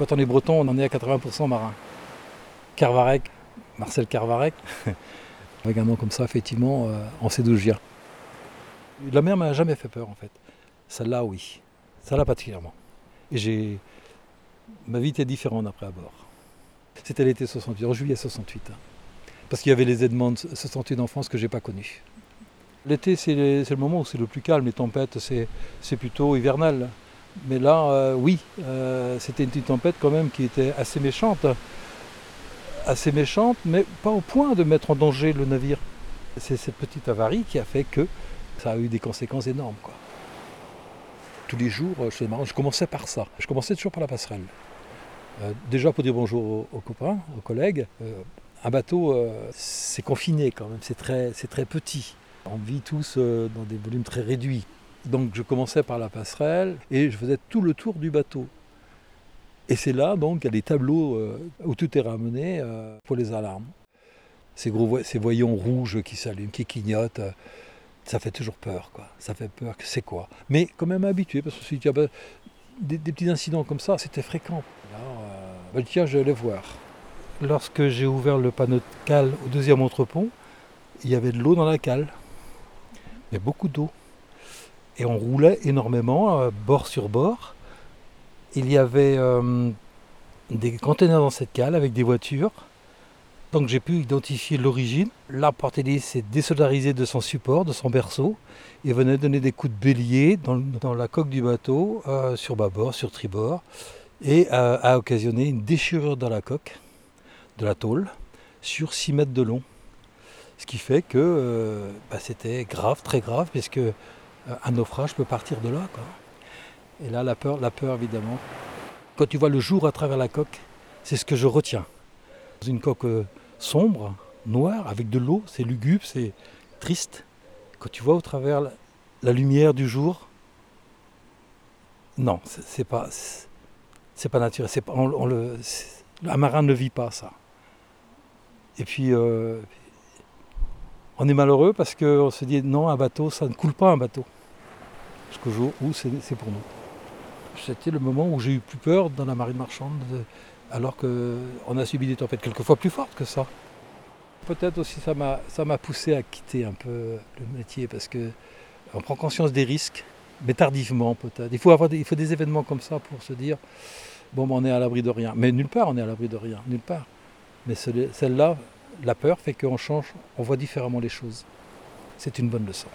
Quand on est breton, on en est à 80% marin. Carvarec, Marcel Carvarec, avec un nom comme ça, effectivement, euh, on sait d'où je viens. La mer m'a jamais fait peur en fait. Celle-là, oui. Celle-là particulièrement. Et j'ai. Ma vie était différente après à bord. C'était l'été 68, en juillet 68. hein. Parce qu'il y avait les de 68 en France que j'ai pas connus. L'été, c'est le, moment où c'est le plus calme. Les tempêtes, c'est c'est plutôt hivernal. Mais là, euh, oui, euh, c'était une petite tempête quand même qui était assez méchante. Assez méchante, mais pas au point de mettre en danger le navire. C'est cette petite avarie qui a fait que ça a eu des conséquences énormes. Tous les jours, euh, je, commençais par ça. Je commençais toujours par la passerelle. Déjà pour dire bonjour aux, copains, aux collègues. Un bateau, c'est confiné quand même, c'est très, très petit. On vit tous dans des volumes très réduits. Donc je commençais par la passerelle et je faisais tout le tour du bateau. Et c'est là donc y a des tableaux euh, où tout est ramené euh, pour les alarmes. Ces, gros, ces voyants rouges qui s'allument, qui clignotent, euh, ça fait toujours peur. Quoi. Ça fait peur, que c'est quoi Mais quand même habitué, parce que si tu as des, des petits incidents comme ça, c'était fréquent. Alors, ben, tiens, je vais aller voir. Lorsque j'ai ouvert le panneau de cale au deuxième entrepont, il y avait de l'eau dans la cale. Il y avait beaucoup d'eau. Et on roulait énormément, euh, bord sur bord. Il y avait euh, des containers dans cette cale avec des voitures. Donc j'ai pu identifier l'origine. La porte-hélice s'est désolidarisée de son support, de son berceau, et venait donner des coups de bélier dans, la coque du bateau, euh, sur bâbord, sur tribord, et euh, a occasionné une déchirure dans la coque de la tôle sur 6 mètres de long. Ce qui fait que bah, c'était grave, très grave, puisque un naufrage peut partir de là. quoi. Et là, la peur, la peur, évidemment. Quand tu vois le jour à travers la coque, c'est ce que je retiens. Une coque euh, sombre, noire, avec de l'eau, c'est lugubre, c'est triste. Quand tu vois au travers la, lumière du jour, non, c'est pas, c'est pas naturel. Pas, on, le, un marin ne vit pas ça. Et puis, euh, on est malheureux parce qu'on se dit non, un bateau, ça ne coule pas un bateau. Jusqu'au jour où c'est pour nous. C'était le moment où j'ai eu plus peur dans la marine marchande, de- alors qu'on a subi des tempêtes quelquefois plus fortes que ça. Peut-être aussi ça m'a poussé à quitter un peu le métier parce que on prend conscience des risques, mais tardivement peut-être. Il faut des, événements comme ça pour se dire bon ben, on est à l'abri de rien. Mais nulle part on est à l'abri de rien, nulle part. Mais celle- celle-là, la peur fait qu'on change, on voit différemment les choses. C'est une bonne leçon.